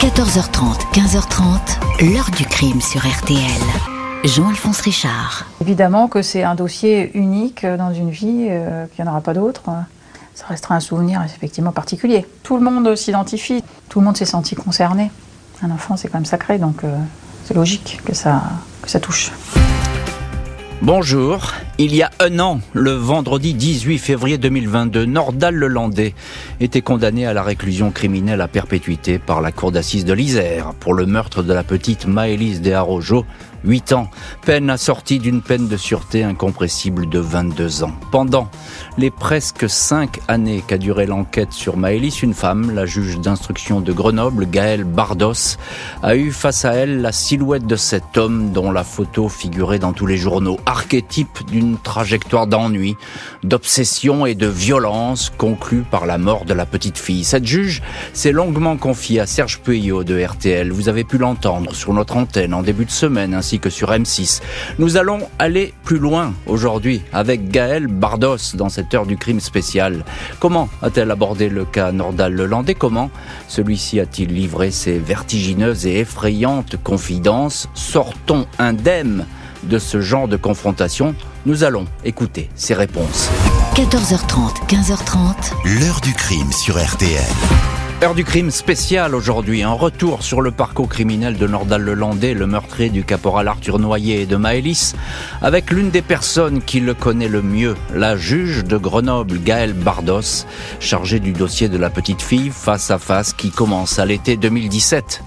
14h30, 15h30, l'heure du crime sur RTL. Jean-Alphonse Richard. Évidemment que c'est un dossier unique dans une vie, euh, qu'il n'y en aura pas d'autre. Ça restera un souvenir effectivement particulier. Tout le monde s'identifie, tout le monde s'est senti concerné. Un enfant, c'est quand même sacré, donc euh, c'est logique que ça, que ça touche. Bonjour. Il y a un an, le vendredi 18 février 2022, Nordal Lelandais était condamné à la réclusion criminelle à perpétuité par la cour d'assises de l'Isère pour le meurtre de la petite Maëlys Desarrojo, 8 ans, peine assortie d'une peine de sûreté incompressible de 22 ans. Pendant les presque 5 années qu'a duré l'enquête sur Maëlys, une femme, la juge d'instruction de Grenoble, Gaëlle Bardos, a eu face à elle la silhouette de cet homme dont la photo figurait dans tous les journaux, archétype d'une trajectoire d'ennui, d'obsession et de violence conclue par la mort de la petite fille. Cette juge s'est longuement confiée à Serge Puyot de RTL. Vous avez pu l'entendre sur notre antenne en début de semaine ainsi que sur M6. Nous allons aller plus loin aujourd'hui avec Gaëlle Bardos dans cette heure du crime spécial. Comment a-t-elle abordé le cas Nordal-Lelandais Comment celui-ci a-t-il livré ses vertigineuses et effrayantes confidences? Sortons indemnes de ce genre de confrontation Nous allons écouter ses réponses. 14h30, 15h30. L'heure du crime sur RTL. Heure du crime spécial aujourd'hui, un retour sur le parcours criminel de Nordal Lelandais, le meurtrier du caporal Arthur Noyer et de Maëlys, avec l'une des personnes qui le connaît le mieux, la juge de Grenoble, Gaëlle Bardos, chargée du dossier de la petite fille face à face qui commence à l'été 2017.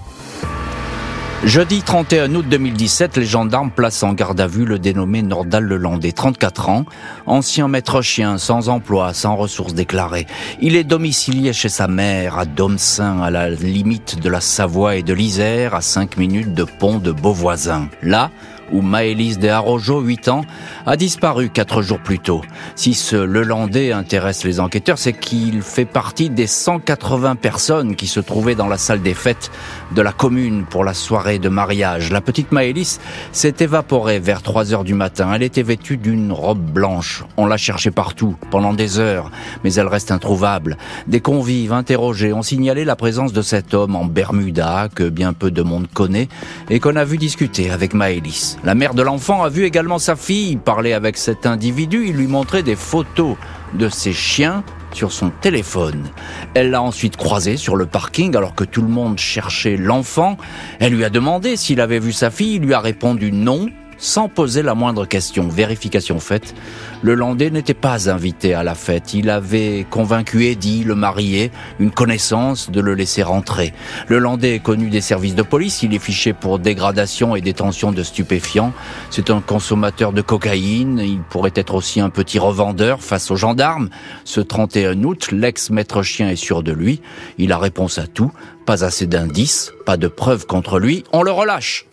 Jeudi 31 août 2017, les gendarmes placent en garde à vue le dénommé Nordal Lelandais, 34 ans, ancien maître chien, sans emploi, sans ressources déclarées. Il est domicilié chez sa mère, à Domsain, à la limite de la Savoie et de l'Isère, à 5 minutes de pont de Beauvoisin. Là, où Maëlys de Arrojo, 8 ans, a disparu quatre jours plus tôt. Si ce Lelandais intéresse les enquêteurs, c'est qu'il fait partie des 180 personnes qui se trouvaient dans la salle des fêtes de la commune pour la soirée de mariage. La petite Maëlys s'est évaporée vers 3 heures du matin. Elle était vêtue d'une robe blanche. On l'a cherchée partout, pendant des heures, mais elle reste introuvable. Des convives interrogés ont signalé la présence de cet homme en Bermuda, que bien peu de monde connaît, et qu'on a vu discuter avec Maëlys. La mère de l'enfant a vu également sa fille parler avec cet individu. Il lui montrait des photos de ses chiens sur son téléphone. Elle l'a ensuite croisé sur le parking alors que tout le monde cherchait l'enfant. Elle lui a demandé s'il avait vu sa fille. Il lui a répondu non sans poser la moindre question. Vérification faite, le Landais n'était pas invité à la fête. Il avait convaincu Eddie, le marié, une connaissance, de le laisser rentrer. Le Landais est connu des services de police. Il est fiché pour dégradation et détention de stupéfiants. C'est un consommateur de cocaïne. Il pourrait être aussi un petit revendeur face aux gendarmes. Ce 31 août, l'ex-maître chien est sûr de lui. Il a réponse à tout. Pas assez d'indices, pas de preuves contre lui. On le relâche.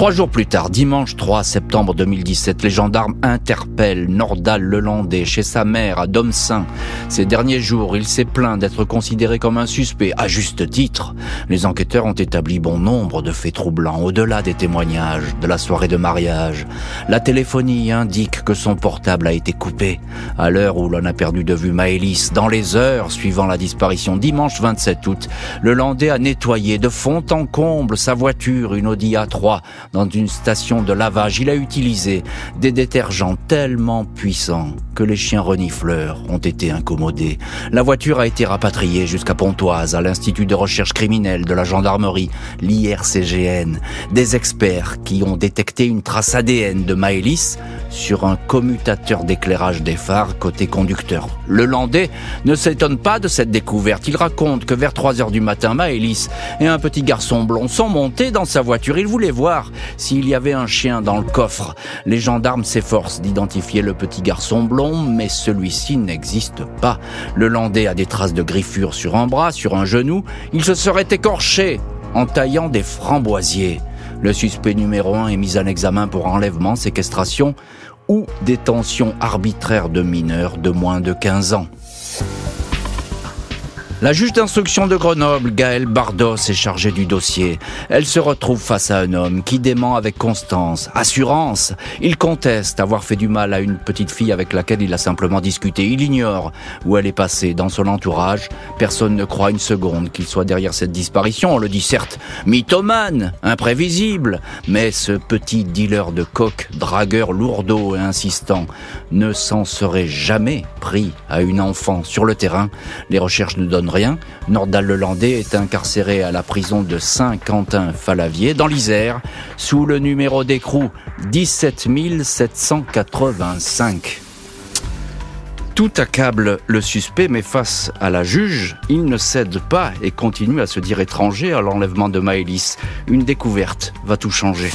Trois jours plus tard, dimanche 3 septembre 2017, les gendarmes interpellent Nordal Lelandais chez sa mère à Domsain. Ces derniers jours, il s'est plaint d'être considéré comme un suspect, à juste titre. Les enquêteurs ont établi bon nombre de faits troublants, au-delà des témoignages de la soirée de mariage. La téléphonie indique que son portable a été coupé. À l'heure où l'on a perdu de vue Maëlys, dans les heures suivant la disparition, dimanche 27 août, le Landais a nettoyé de fond en comble sa voiture, une Audi A3, dans une station de lavage. Il a utilisé des détergents tellement puissants que les chiens renifleurs ont été incommodés. La voiture a été rapatriée jusqu'à Pontoise, à l'Institut de recherche criminelle de la gendarmerie, l'IRCGN. Des experts qui ont détecté une trace ADN de Maëlys sur un commutateur d'éclairage des phares côté conducteur. Le Landais ne s'étonne pas de cette découverte. Il raconte que vers 3 heures du matin, Maëlys et un petit garçon blond sont montés dans sa voiture. Il voulait voir s'il y avait un chien dans le coffre. Les gendarmes s'efforcent d'identifier le petit garçon blond, mais celui-ci n'existe pas. Le Landais a des traces de griffures sur un bras, sur un genou. Il se serait écorché en taillant des framboisiers. Le suspect numéro 1 est mis en examen pour enlèvement, séquestration ou détention arbitraire de mineurs de moins de 15 ans. La juge d'instruction de Grenoble, Gaëlle Bardos, est chargée du dossier. Elle se retrouve face à un homme qui dément avec constance, assurance. Il conteste avoir fait du mal à une petite fille avec laquelle il a simplement discuté. Il ignore où elle est passée dans son entourage. Personne ne croit une seconde qu'il soit derrière cette disparition. On le dit certes mythomane, imprévisible, mais ce petit dealer de coq, dragueur lourdeau et insistant, ne s'en serait jamais pris à une enfant sur le terrain. Les recherches ne donnent rien. Nordal-Lelandais est incarcéré à la prison de Saint-Quentin-Falavier, dans l'Isère, sous le numéro d'écrou 17 785. Tout accable le suspect, mais face à la juge, il ne cède pas et continue à se dire étranger à l'enlèvement de Maëlys. Une découverte va tout changer.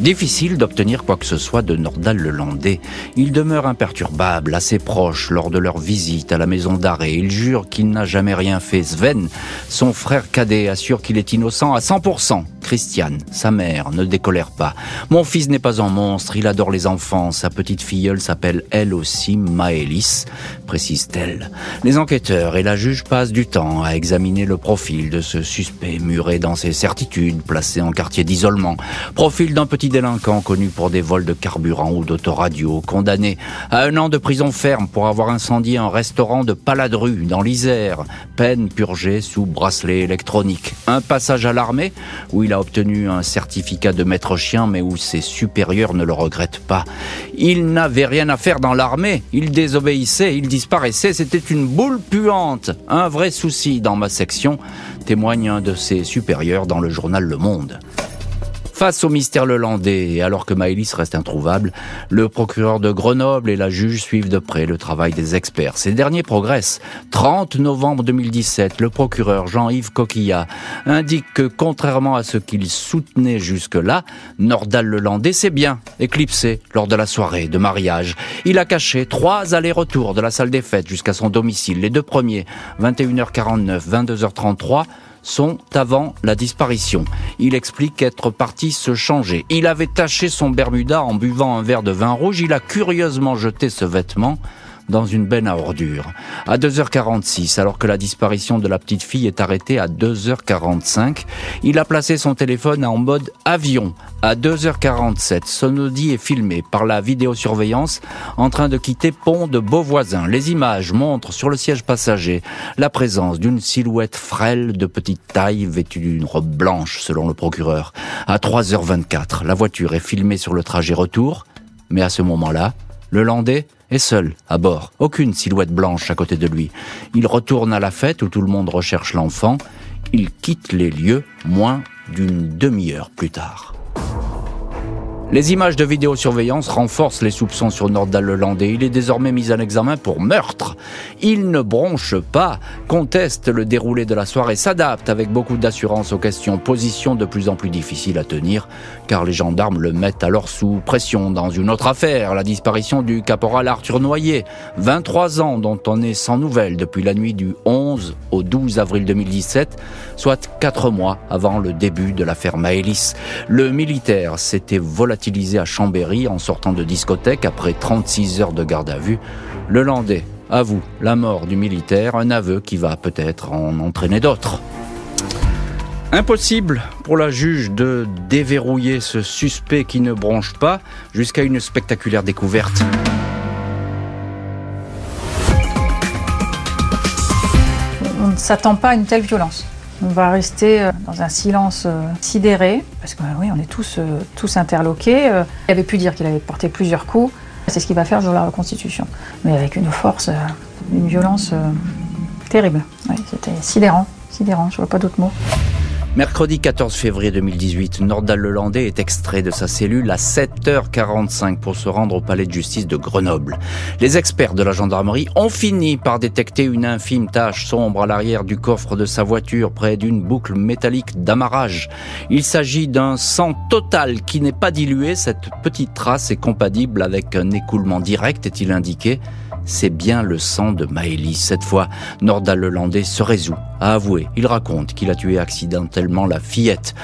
Difficile d'obtenir quoi que ce soit de Nordal Lelandais. Il demeure imperturbable, assez proche lors de leur visite à la maison d'arrêt. Il jure qu'il n'a jamais rien fait. Sven, son frère cadet, assure qu'il est innocent à 100%. Christiane, sa mère, ne décolère pas. Mon fils n'est pas un monstre, il adore les enfants. Sa petite filleule s'appelle elle aussi Maëlys, précise-t-elle. Les enquêteurs et la juge passent du temps à examiner le profil de ce suspect muré dans ses certitudes, placé en quartier d'isolement. Profil d'un petit délinquant connu pour des vols de carburant ou d'autoradio, condamné à un an de prison ferme pour avoir incendié un restaurant de Paladru dans l'Isère, peine purgée sous bracelet électronique. Un passage à l'armée où il a obtenu un certificat de maître chien, mais où ses supérieurs ne le regrettent pas. Il n'avait rien à faire dans l'armée, il désobéissait, il disparaissait, c'était une boule puante. Un vrai souci dans ma section, témoigne un de ses supérieurs dans le journal Le Monde. Face au mystère lelandais, et alors que Maëlys reste introuvable, le procureur de Grenoble et la juge suivent de près le travail des experts. Ces derniers progressent. 30 novembre 2017, le procureur Jean-Yves Coquillat indique que, contrairement à ce qu'il soutenait jusque-là, Nordal Lelandais s'est bien éclipsé lors de la soirée de mariage. Il a caché trois allers-retours de la salle des fêtes jusqu'à son domicile. Les deux premiers, 21h49, 22h33, sont avant la disparition. Il explique être parti se changer. Il avait taché son Bermuda en buvant un verre de vin rouge. Il a curieusement jeté ce vêtement dans une benne à ordures. À 2h46, alors que la disparition de la petite fille est arrêtée à 2h45, il a placé son téléphone en mode avion. À 2h47, son Audi est filmé par la vidéosurveillance en train de quitter pont de Beauvoisin. Les images montrent sur le siège passager la présence d'une silhouette frêle de petite taille vêtue d'une robe blanche selon le procureur. À 3h24, la voiture est filmée sur le trajet retour, mais à ce moment-là, le Landais est seul à bord, aucune silhouette blanche à côté de lui. Il retourne à la fête où tout le monde recherche l'enfant. Il quitte les lieux moins d'une demi-heure plus tard. Les images de vidéosurveillance renforcent les soupçons sur Nordal Lelandais. Il est désormais mis en examen pour meurtre. Il ne bronche pas, conteste le déroulé de la soirée, s'adapte avec beaucoup d'assurance aux questions, position de plus en plus difficile à tenir, car les gendarmes le mettent alors sous pression dans une autre affaire, la disparition du caporal Arthur Noyer, 23 ans dont on est sans nouvelles depuis la nuit du 11 au 12 avril 2017, soit 4 mois avant le début de l'affaire Maëlys. Le militaire s'était volatilisé à Chambéry en sortant de discothèque après 36 heures de garde à vue. Le Landais avoue la mort du militaire, un aveu qui va peut-être en entraîner d'autres. Impossible pour la juge de déverrouiller ce suspect qui ne bronche pas jusqu'à une spectaculaire découverte. On ne s'attend pas à une telle violence. On va rester euh, dans un silence euh, sidéré, parce que oui, on est tous, euh, tous interloqués. Il avait pu dire qu'il avait porté plusieurs coups. C'est ce qu'il va faire dans la reconstitution. Mais avec une force, une violence terrible. C'était sidérant, sidérant, je vois pas d'autres mots. Mercredi 14 février 2018, Nordal Lelandais est extrait de sa cellule à 7h45 pour se rendre au palais de justice de Grenoble. Les experts de la gendarmerie ont fini par détecter une infime tache sombre à l'arrière du coffre de sa voiture près d'une boucle métallique d'amarrage. Il s'agit d'un sang total qui n'est pas dilué. Cette petite trace est compatible avec un écoulement direct, est-il indiqué c'est bien le sang de Maëlys. Cette fois, Nordal Lelandais se résout à avouer. Il raconte qu'il a tué accidentellement la fillette.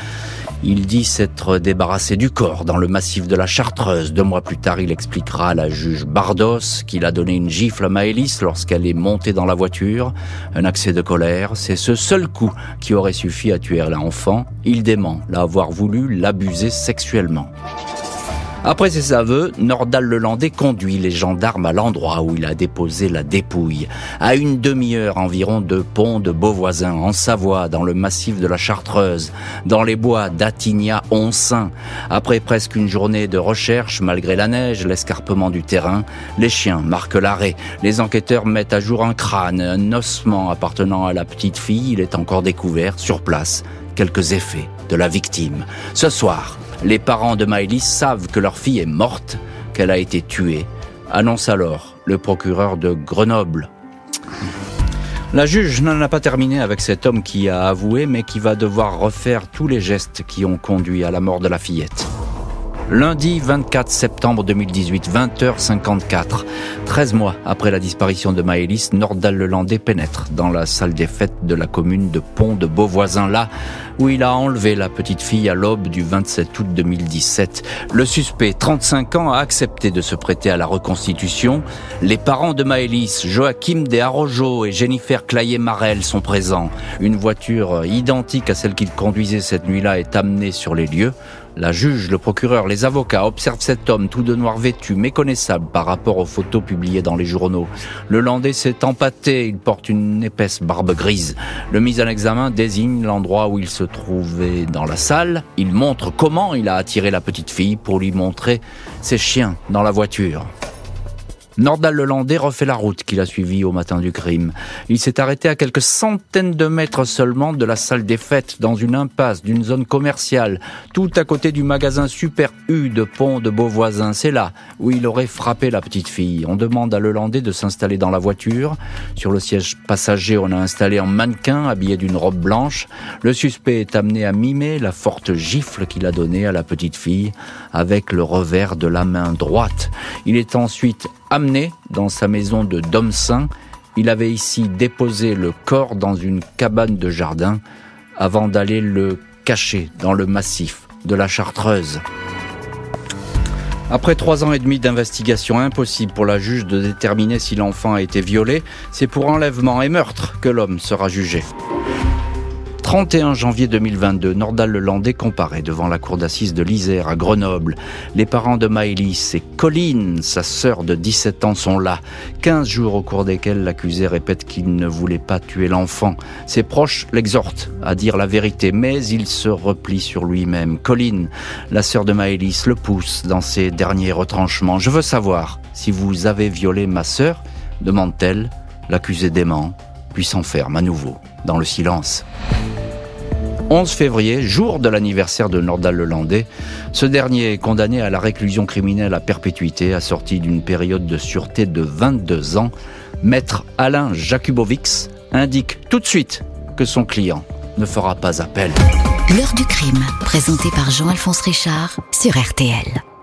Il dit s'être débarrassé du corps dans le massif de la Chartreuse. Deux mois plus tard, il expliquera à la juge Bardos qu'il a donné une gifle à Maëlys lorsqu'elle est montée dans la voiture. Un accès de colère, c'est ce seul coup qui aurait suffi à tuer l'enfant. Il dément l'avoir voulu l'abuser sexuellement. Après ses aveux, Nordal Lelandais conduit les gendarmes à l'endroit où il a déposé la dépouille, à une demi-heure environ de pont de Beauvoisin, en Savoie, dans le massif de la Chartreuse, dans les bois d'Attigna-Onsin. Après presque une journée de recherche, malgré la neige, l'escarpement du terrain, les chiens marquent l'arrêt. Les enquêteurs mettent à jour un crâne, un ossement appartenant à la petite fille. Il est encore découvert, sur place, quelques effets de la victime. Ce soir, les parents de Maëlys savent que leur fille est morte, qu'elle a été tuée, annonce alors le procureur de Grenoble. La juge n'en a pas terminé avec cet homme qui a avoué, mais qui va devoir refaire tous les gestes qui ont conduit à la mort de la fillette. Lundi 24 septembre 2018, 20h54. 13 mois après la disparition de Maëlys, Nordal-Lelandais pénètre dans la salle des fêtes de la commune de Pont de Beauvoisin, là où il a enlevé la petite fille à l'aube du 27 août 2017. Le suspect, 35 ans, a accepté de se prêter à la reconstitution. Les parents de Maëlys, Joachim Desarrojo et Jennifer Clayer-Marel sont présents. Une voiture identique à celle qu'il conduisait cette nuit-là est amenée sur les lieux. La juge, le procureur, les avocats observent cet homme tout de noir vêtu, méconnaissable par rapport aux photos publiées dans les journaux. Le landais s'est empâté, il porte une épaisse barbe grise. Le mis en examen désigne l'endroit où il se trouvait dans la salle. Il montre comment il a attiré la petite fille pour lui montrer ses chiens dans la voiture. Nordal Lelandais refait la route qu'il a suivie au matin du crime. Il s'est arrêté à quelques centaines de mètres seulement de la salle des fêtes, dans une impasse d'une zone commerciale, tout à côté du magasin Super U de Pont de Beauvoisin. C'est là où il aurait frappé la petite fille. On demande à Lelandais de s'installer dans la voiture. Sur le siège passager, on a installé un mannequin habillé d'une robe blanche. Le suspect est amené à mimer la forte gifle qu'il a donnée à la petite fille avec le revers de la main droite. Il est ensuite amené dans sa maison de Domsaint. Il avait ici déposé le corps dans une cabane de jardin avant d'aller le cacher dans le massif de la Chartreuse. Après trois ans et demi d'investigation, impossible pour la juge de déterminer si l'enfant a été violé, c'est pour enlèvement et meurtre que l'homme sera jugé. 31 janvier 2022, Nordal Lelandais comparaît devant la cour d'assises de l'Isère à Grenoble. Les parents de Maëlys et Colline, sa sœur de 17 ans, sont là. 15 jours au cours desquels l'accusé répète qu'il ne voulait pas tuer l'enfant. Ses proches l'exhortent à dire la vérité, mais il se replie sur lui-même. Colline, la sœur de Maëlys, le pousse dans ses derniers retranchements. Je veux savoir si vous avez violé ma sœur, demande-t-elle. L'accusé dément, puis s'enferme à nouveau dans le silence. 11 février, jour de l'anniversaire de Nordal Lelandais, ce dernier est condamné à la réclusion criminelle à perpétuité assortie d'une période de sûreté de 22 ans. Maître Alain Jakubovics indique tout de suite que son client ne fera pas appel. L'heure du crime, présenté par Jean-Alphonse Richard sur RTL.